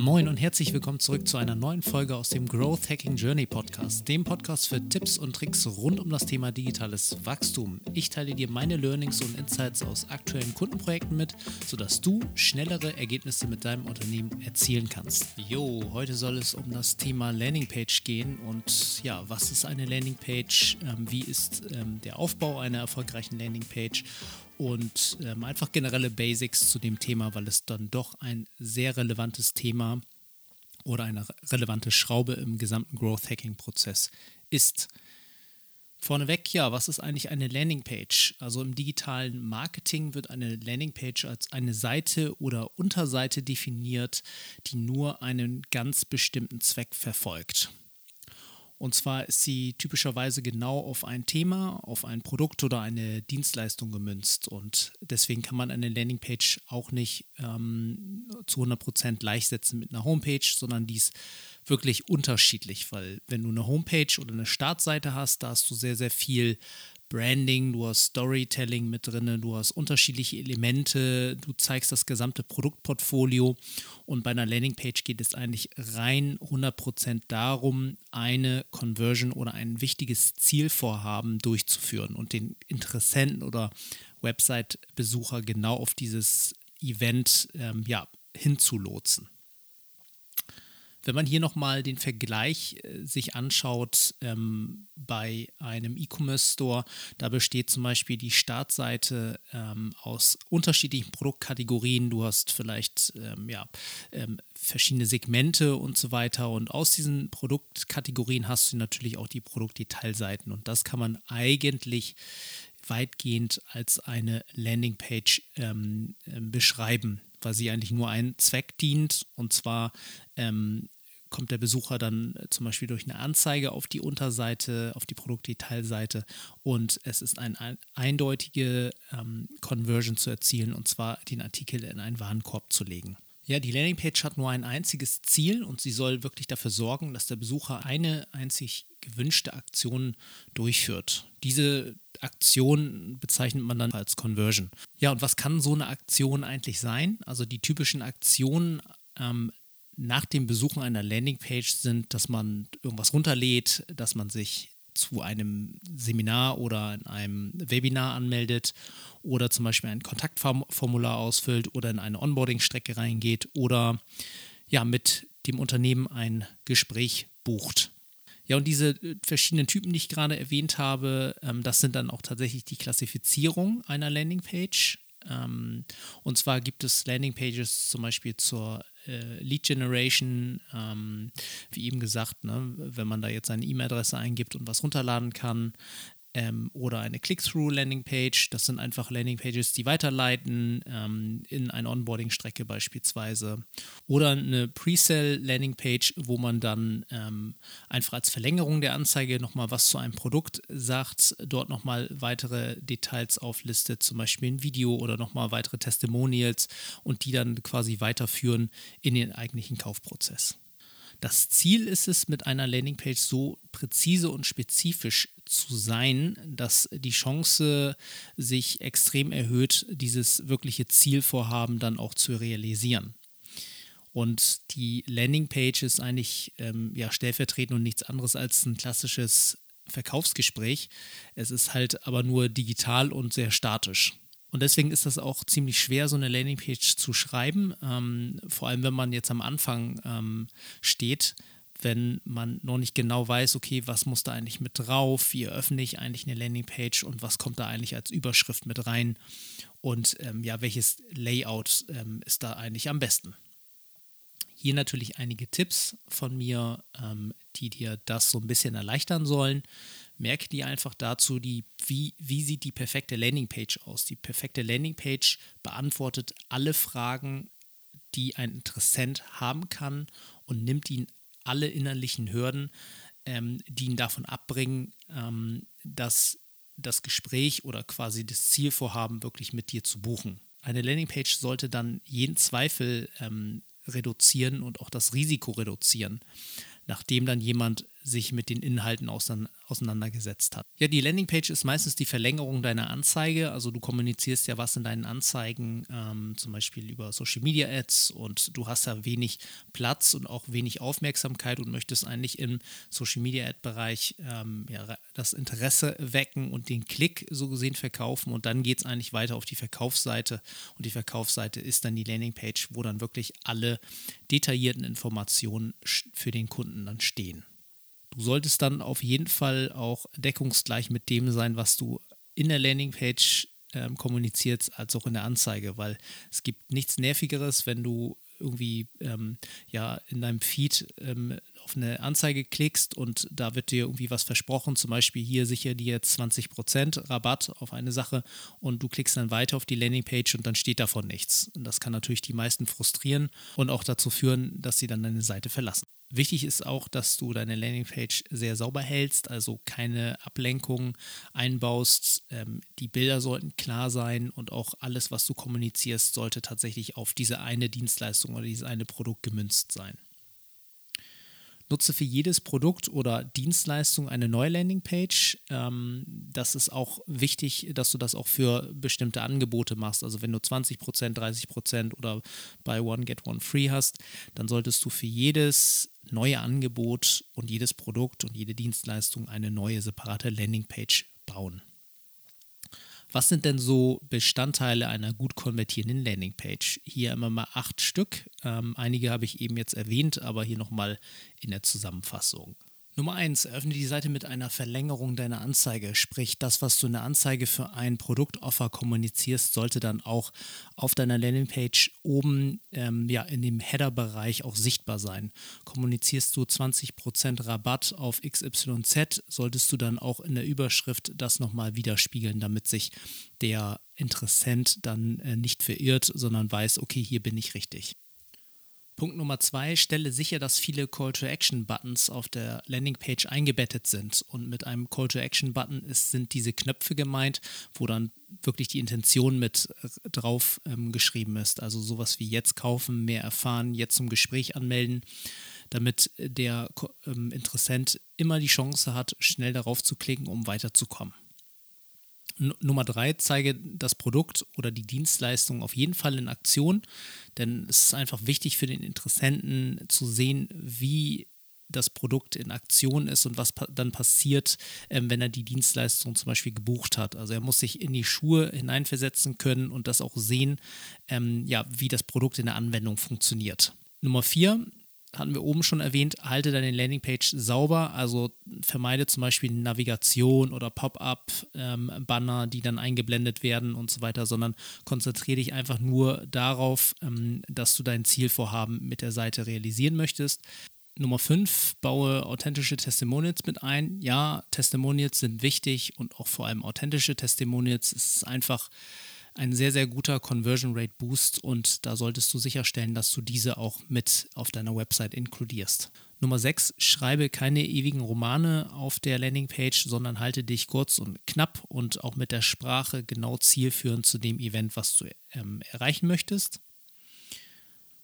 Moin und herzlich willkommen zurück zu einer neuen Folge aus dem Growth Hacking Journey Podcast, dem Podcast für Tipps und Tricks rund um das Thema digitales Wachstum. Ich teile dir meine Learnings und Insights aus aktuellen Kundenprojekten mit, sodass du schnellere Ergebnisse mit deinem Unternehmen erzielen kannst. Jo, heute soll es um das Thema Landingpage gehen und ja, was ist eine Landingpage? Ähm, wie ist ähm, der Aufbau einer erfolgreichen Landingpage? Und ähm, einfach generelle Basics zu dem Thema, weil es dann doch ein sehr relevantes Thema oder eine relevante Schraube im gesamten Growth Hacking Prozess ist. Vorneweg, ja, was ist eigentlich eine Landingpage? Also im digitalen Marketing wird eine Landingpage als eine Seite oder Unterseite definiert, die nur einen ganz bestimmten Zweck verfolgt. Und zwar ist sie typischerweise genau auf ein Thema, auf ein Produkt oder eine Dienstleistung gemünzt. Und deswegen kann man eine Landingpage auch nicht ähm, zu 100% gleichsetzen mit einer Homepage, sondern dies wirklich unterschiedlich, weil wenn du eine Homepage oder eine Startseite hast, da hast du sehr, sehr viel Branding, du hast Storytelling mit drin, du hast unterschiedliche Elemente, du zeigst das gesamte Produktportfolio und bei einer Landingpage geht es eigentlich rein 100% darum, eine Conversion oder ein wichtiges Zielvorhaben durchzuführen und den Interessenten oder Website-Besucher genau auf dieses Event ähm, ja, hinzulotsen. Wenn man hier nochmal den Vergleich äh, sich anschaut ähm, bei einem E-Commerce-Store, da besteht zum Beispiel die Startseite ähm, aus unterschiedlichen Produktkategorien. Du hast vielleicht ähm, ja, ähm, verschiedene Segmente und so weiter. Und aus diesen Produktkategorien hast du natürlich auch die Produktdetailseiten. Und das kann man eigentlich weitgehend als eine Landingpage ähm, äh, beschreiben weil sie eigentlich nur einen Zweck dient. Und zwar ähm, kommt der Besucher dann äh, zum Beispiel durch eine Anzeige auf die Unterseite, auf die Produktdetailseite und es ist eine eindeutige ähm, Conversion zu erzielen und zwar den Artikel in einen Warenkorb zu legen. Ja, die Landingpage hat nur ein einziges Ziel und sie soll wirklich dafür sorgen, dass der Besucher eine einzig gewünschte Aktion durchführt. Diese Aktion bezeichnet man dann als Conversion. Ja, und was kann so eine Aktion eigentlich sein? Also die typischen Aktionen ähm, nach dem Besuchen einer Landingpage sind, dass man irgendwas runterlädt, dass man sich zu einem Seminar oder in einem Webinar anmeldet oder zum Beispiel ein Kontaktformular ausfüllt oder in eine Onboarding-Strecke reingeht oder ja mit dem Unternehmen ein Gespräch bucht. Ja, und diese äh, verschiedenen Typen, die ich gerade erwähnt habe, ähm, das sind dann auch tatsächlich die Klassifizierung einer Landingpage. Ähm, und zwar gibt es Landingpages zum Beispiel zur äh, Lead Generation, ähm, wie eben gesagt, ne, wenn man da jetzt seine E-Mail-Adresse eingibt und was runterladen kann ähm, oder eine Click-Through-Landing-Page. Das sind einfach Landing-Pages, die weiterleiten ähm, in eine Onboarding-Strecke beispielsweise. Oder eine Pre-Sell-Landing-Page, wo man dann ähm, einfach als Verlängerung der Anzeige nochmal was zu einem Produkt sagt, dort nochmal weitere Details auflistet, zum Beispiel ein Video oder nochmal weitere Testimonials und die dann quasi weiterführen in den eigentlichen Kaufprozess. Das Ziel ist es, mit einer Landingpage so präzise und spezifisch zu sein, dass die Chance sich extrem erhöht, dieses wirkliche Zielvorhaben dann auch zu realisieren. Und die Landingpage ist eigentlich ähm, ja, stellvertretend und nichts anderes als ein klassisches Verkaufsgespräch. Es ist halt aber nur digital und sehr statisch. Und deswegen ist das auch ziemlich schwer, so eine Landingpage zu schreiben, ähm, vor allem wenn man jetzt am Anfang ähm, steht, wenn man noch nicht genau weiß, okay, was muss da eigentlich mit drauf, wie eröffne ich eigentlich eine Landingpage und was kommt da eigentlich als Überschrift mit rein und ähm, ja, welches Layout ähm, ist da eigentlich am besten. Hier natürlich einige Tipps von mir, ähm, die dir das so ein bisschen erleichtern sollen merke dir einfach dazu, die, wie, wie sieht die perfekte Landingpage aus. Die perfekte Landingpage beantwortet alle Fragen, die ein Interessent haben kann und nimmt ihn alle innerlichen Hürden, ähm, die ihn davon abbringen, ähm, dass das Gespräch oder quasi das Zielvorhaben wirklich mit dir zu buchen. Eine Landingpage sollte dann jeden Zweifel ähm, reduzieren und auch das Risiko reduzieren nachdem dann jemand sich mit den Inhalten auseinandergesetzt hat. Ja, die Landingpage ist meistens die Verlängerung deiner Anzeige. Also du kommunizierst ja was in deinen Anzeigen, ähm, zum Beispiel über Social Media Ads und du hast da wenig Platz und auch wenig Aufmerksamkeit und möchtest eigentlich im Social Media Ad Bereich ähm, ja, das Interesse wecken und den Klick so gesehen verkaufen und dann geht es eigentlich weiter auf die Verkaufsseite und die Verkaufsseite ist dann die Landingpage, wo dann wirklich alle detaillierten Informationen für den Kunden dann stehen. Du solltest dann auf jeden Fall auch deckungsgleich mit dem sein, was du in der Landingpage ähm, kommunizierst, als auch in der Anzeige, weil es gibt nichts Nervigeres, wenn du irgendwie ähm, ja in deinem Feed ähm, auf eine Anzeige klickst und da wird dir irgendwie was versprochen, zum Beispiel hier sicher dir jetzt 20% Rabatt auf eine Sache und du klickst dann weiter auf die Landingpage und dann steht davon nichts. Und das kann natürlich die meisten frustrieren und auch dazu führen, dass sie dann deine Seite verlassen. Wichtig ist auch, dass du deine Landingpage sehr sauber hältst, also keine Ablenkungen einbaust. Ähm, die Bilder sollten klar sein und auch alles, was du kommunizierst, sollte tatsächlich auf diese eine Dienstleistung oder dieses eine Produkt gemünzt sein. Nutze für jedes Produkt oder Dienstleistung eine neue Landingpage. Ähm, das ist auch wichtig, dass du das auch für bestimmte Angebote machst. Also wenn du 20%, 30% oder bei One Get One Free hast, dann solltest du für jedes neue Angebot und jedes Produkt und jede Dienstleistung eine neue separate Landingpage bauen. Was sind denn so Bestandteile einer gut konvertierenden Landingpage? Hier immer mal acht Stück. Ähm, einige habe ich eben jetzt erwähnt, aber hier nochmal in der Zusammenfassung. Nummer 1. Öffne die Seite mit einer Verlängerung deiner Anzeige. Sprich, das, was du in der Anzeige für ein Produktoffer kommunizierst, sollte dann auch auf deiner Landingpage oben ähm, ja, in dem Header-Bereich auch sichtbar sein. Kommunizierst du 20% Rabatt auf XYZ, solltest du dann auch in der Überschrift das nochmal widerspiegeln, damit sich der Interessent dann äh, nicht verirrt, sondern weiß, okay, hier bin ich richtig. Punkt Nummer zwei, stelle sicher, dass viele Call-to-Action-Buttons auf der Landingpage eingebettet sind. Und mit einem Call-to-Action-Button sind diese Knöpfe gemeint, wo dann wirklich die Intention mit äh, drauf ähm, geschrieben ist. Also sowas wie jetzt kaufen, mehr erfahren, jetzt zum Gespräch anmelden, damit der ähm, Interessent immer die Chance hat, schnell darauf zu klicken, um weiterzukommen. Nummer drei, zeige das Produkt oder die Dienstleistung auf jeden Fall in Aktion, denn es ist einfach wichtig für den Interessenten zu sehen, wie das Produkt in Aktion ist und was dann passiert, ähm, wenn er die Dienstleistung zum Beispiel gebucht hat. Also er muss sich in die Schuhe hineinversetzen können und das auch sehen, ähm, ja, wie das Produkt in der Anwendung funktioniert. Nummer vier, hatten wir oben schon erwähnt, halte deine Landingpage sauber, also vermeide zum Beispiel Navigation oder Pop-up-Banner, ähm, die dann eingeblendet werden und so weiter, sondern konzentriere dich einfach nur darauf, ähm, dass du dein Zielvorhaben mit der Seite realisieren möchtest. Nummer 5, baue authentische Testimonials mit ein. Ja, Testimonials sind wichtig und auch vor allem authentische Testimonials. Es ist einfach ein sehr, sehr guter Conversion Rate Boost und da solltest du sicherstellen, dass du diese auch mit auf deiner Website inkludierst. Nummer 6, schreibe keine ewigen Romane auf der Landingpage, sondern halte dich kurz und knapp und auch mit der Sprache genau zielführend zu dem Event, was du ähm, erreichen möchtest.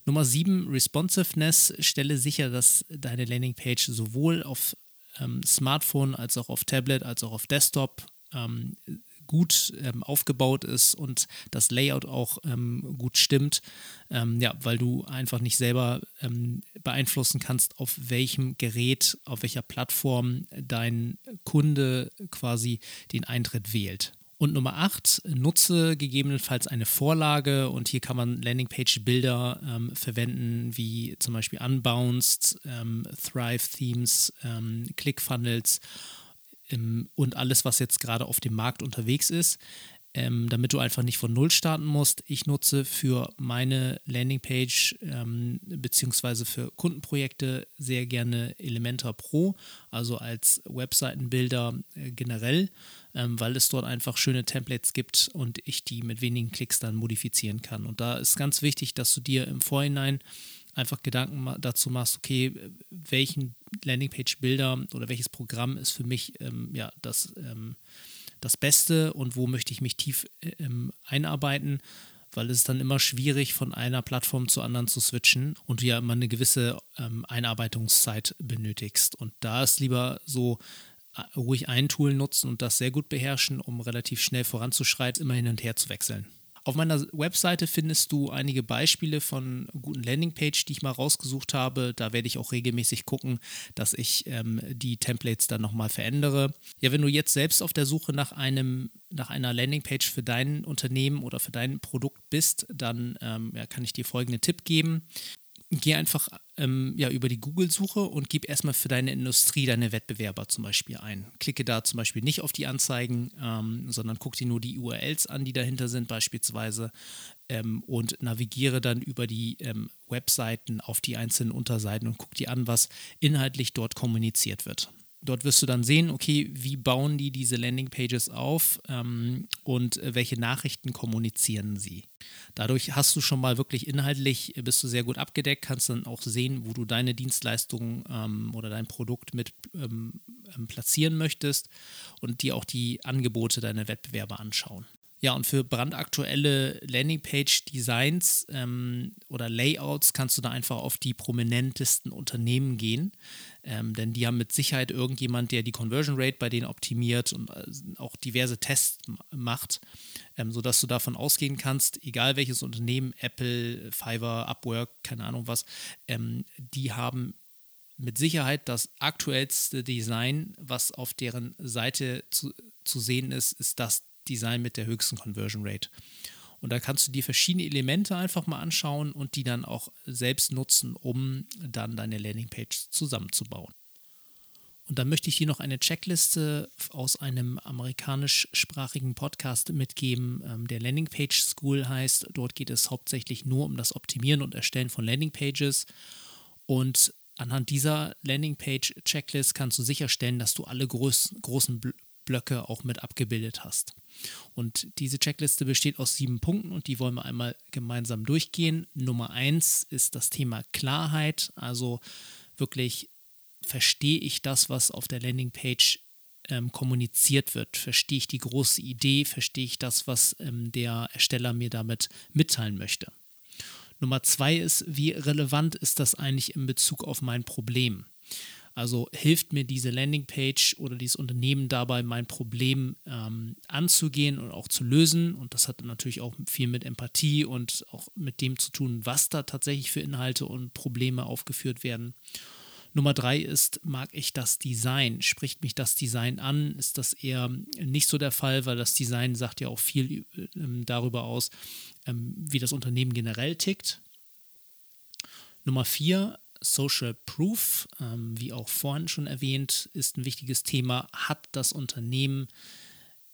Nummer 7, Responsiveness. Stelle sicher, dass deine Landingpage sowohl auf ähm, Smartphone als auch auf Tablet als auch auf Desktop ähm, gut ähm, aufgebaut ist und das Layout auch ähm, gut stimmt, ähm, ja, weil du einfach nicht selber ähm, beeinflussen kannst, auf welchem Gerät, auf welcher Plattform dein Kunde quasi den Eintritt wählt. Und Nummer 8, nutze gegebenenfalls eine Vorlage und hier kann man Landingpage-Bilder ähm, verwenden, wie zum Beispiel Unbounced, ähm, Thrive-Themes, ähm, ClickFunnels ähm, und alles, was jetzt gerade auf dem Markt unterwegs ist, ähm, damit du einfach nicht von Null starten musst. Ich nutze für meine Landingpage ähm, beziehungsweise für Kundenprojekte sehr gerne Elementor Pro, also als Webseitenbilder äh, generell, ähm, weil es dort einfach schöne Templates gibt und ich die mit wenigen Klicks dann modifizieren kann. Und da ist ganz wichtig, dass du dir im Vorhinein einfach Gedanken dazu machst, okay, welchen Landingpage-Bilder oder welches Programm ist für mich ähm, ja, das, ähm, das Beste und wo möchte ich mich tief äh, ähm, einarbeiten, weil es ist dann immer schwierig, von einer Plattform zur anderen zu switchen und du ja immer eine gewisse ähm, Einarbeitungszeit benötigst. Und da ist lieber so, äh, ruhig ein Tool nutzen und das sehr gut beherrschen, um relativ schnell voranzuschreiten, immer hin und her zu wechseln. Auf meiner Webseite findest du einige Beispiele von guten Landingpage, die ich mal rausgesucht habe. Da werde ich auch regelmäßig gucken, dass ich ähm, die Templates dann nochmal verändere. Ja, wenn du jetzt selbst auf der Suche nach einem nach einer Landingpage für dein Unternehmen oder für dein Produkt bist, dann ähm, ja, kann ich dir folgenden Tipp geben geh einfach ähm, ja, über die Google-Suche und gib erstmal für deine Industrie deine Wettbewerber zum Beispiel ein. Klicke da zum Beispiel nicht auf die Anzeigen, ähm, sondern guck dir nur die URLs an, die dahinter sind beispielsweise ähm, und navigiere dann über die ähm, Webseiten auf die einzelnen Unterseiten und guck dir an, was inhaltlich dort kommuniziert wird. Dort wirst du dann sehen, okay, wie bauen die diese Landingpages auf ähm, und welche Nachrichten kommunizieren sie. Dadurch hast du schon mal wirklich inhaltlich, äh, bist du sehr gut abgedeckt, kannst dann auch sehen, wo du deine Dienstleistung ähm, oder dein Produkt mit ähm, ähm platzieren möchtest und dir auch die Angebote deiner Wettbewerber anschauen. Ja, und für brandaktuelle Landingpage-Designs ähm, oder Layouts kannst du da einfach auf die prominentesten Unternehmen gehen. Ähm, denn die haben mit Sicherheit irgendjemand, der die Conversion Rate bei denen optimiert und äh, auch diverse Tests macht, ähm, sodass du davon ausgehen kannst, egal welches Unternehmen, Apple, Fiverr, Upwork, keine Ahnung was, ähm, die haben mit Sicherheit das aktuellste Design, was auf deren Seite zu, zu sehen ist, ist das Design mit der höchsten Conversion Rate. Und da kannst du dir verschiedene Elemente einfach mal anschauen und die dann auch selbst nutzen, um dann deine Landingpage zusammenzubauen. Und dann möchte ich dir noch eine Checkliste aus einem amerikanischsprachigen Podcast mitgeben, ähm, der Landingpage School heißt. Dort geht es hauptsächlich nur um das Optimieren und Erstellen von Landingpages. Und anhand dieser Landingpage-Checklist kannst du sicherstellen, dass du alle groß, großen Blöcke auch mit abgebildet hast. Und diese Checkliste besteht aus sieben Punkten und die wollen wir einmal gemeinsam durchgehen. Nummer eins ist das Thema Klarheit, also wirklich verstehe ich das, was auf der Landingpage ähm, kommuniziert wird? Verstehe ich die große Idee? Verstehe ich das, was ähm, der Ersteller mir damit mitteilen möchte? Nummer zwei ist, wie relevant ist das eigentlich in Bezug auf mein Problem? Also hilft mir diese Landingpage oder dieses Unternehmen dabei, mein Problem ähm, anzugehen und auch zu lösen. Und das hat natürlich auch viel mit Empathie und auch mit dem zu tun, was da tatsächlich für Inhalte und Probleme aufgeführt werden. Nummer drei ist, mag ich das Design? Spricht mich das Design an? Ist das eher nicht so der Fall, weil das Design sagt ja auch viel ähm, darüber aus, ähm, wie das Unternehmen generell tickt. Nummer vier, Social Proof, ähm, wie auch vorhin schon erwähnt, ist ein wichtiges Thema. Hat das Unternehmen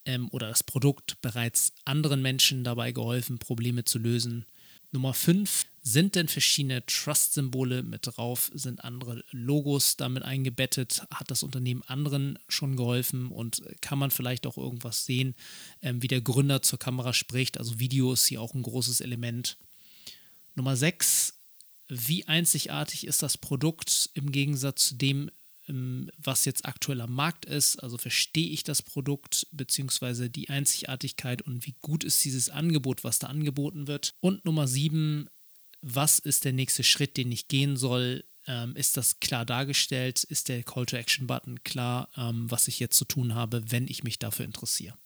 ähm, oder das Produkt bereits anderen Menschen dabei geholfen, Probleme zu lösen? Nummer 5. Sind denn verschiedene Trust-Symbole mit drauf? Sind andere Logos damit eingebettet? Hat das Unternehmen anderen schon geholfen? Und kann man vielleicht auch irgendwas sehen, ähm, wie der Gründer zur Kamera spricht? Also Video ist hier auch ein großes Element. Nummer 6 wie einzigartig ist das Produkt im Gegensatz zu dem, ähm, was jetzt aktuell am Markt ist. Also verstehe ich das Produkt bzw. die Einzigartigkeit und wie gut ist dieses Angebot, was da angeboten wird. Und Nummer sieben, was ist der nächste Schritt, den ich gehen soll? Ähm, ist das klar dargestellt? Ist der Call to Action Button klar, ähm, was ich jetzt zu tun habe, wenn ich mich dafür interessiere?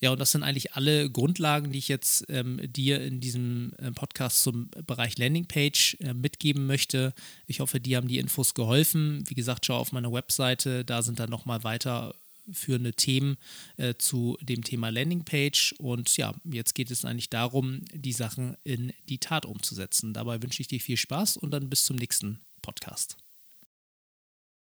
Ja, und das sind eigentlich alle Grundlagen, die ich jetzt ähm, dir in diesem äh, Podcast zum Bereich Landingpage äh, mitgeben möchte. Ich hoffe, dir haben die Infos geholfen. Wie gesagt, schau auf meiner Webseite, da sind dann nochmal weiterführende Themen äh, zu dem Thema Landingpage. Und ja, jetzt geht es eigentlich darum, die Sachen in die Tat umzusetzen. Dabei wünsche ich dir viel Spaß und dann bis zum nächsten Podcast.